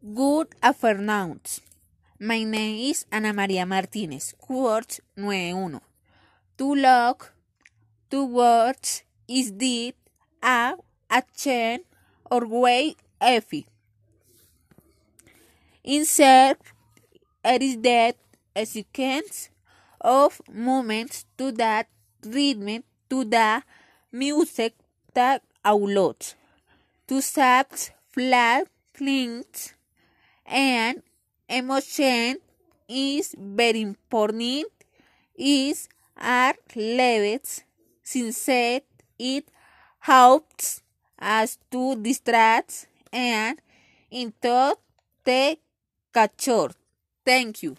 Good afternoon. My name is Ana María Martínez. Quote 91. To look towards is deed a a chain, or way effort. Insert it is that a sequence of movements to that rhythm to the music that outloads. To subs flat clinks and emotion is very important is are levels since it helps us to distract and into the capture. Thank you.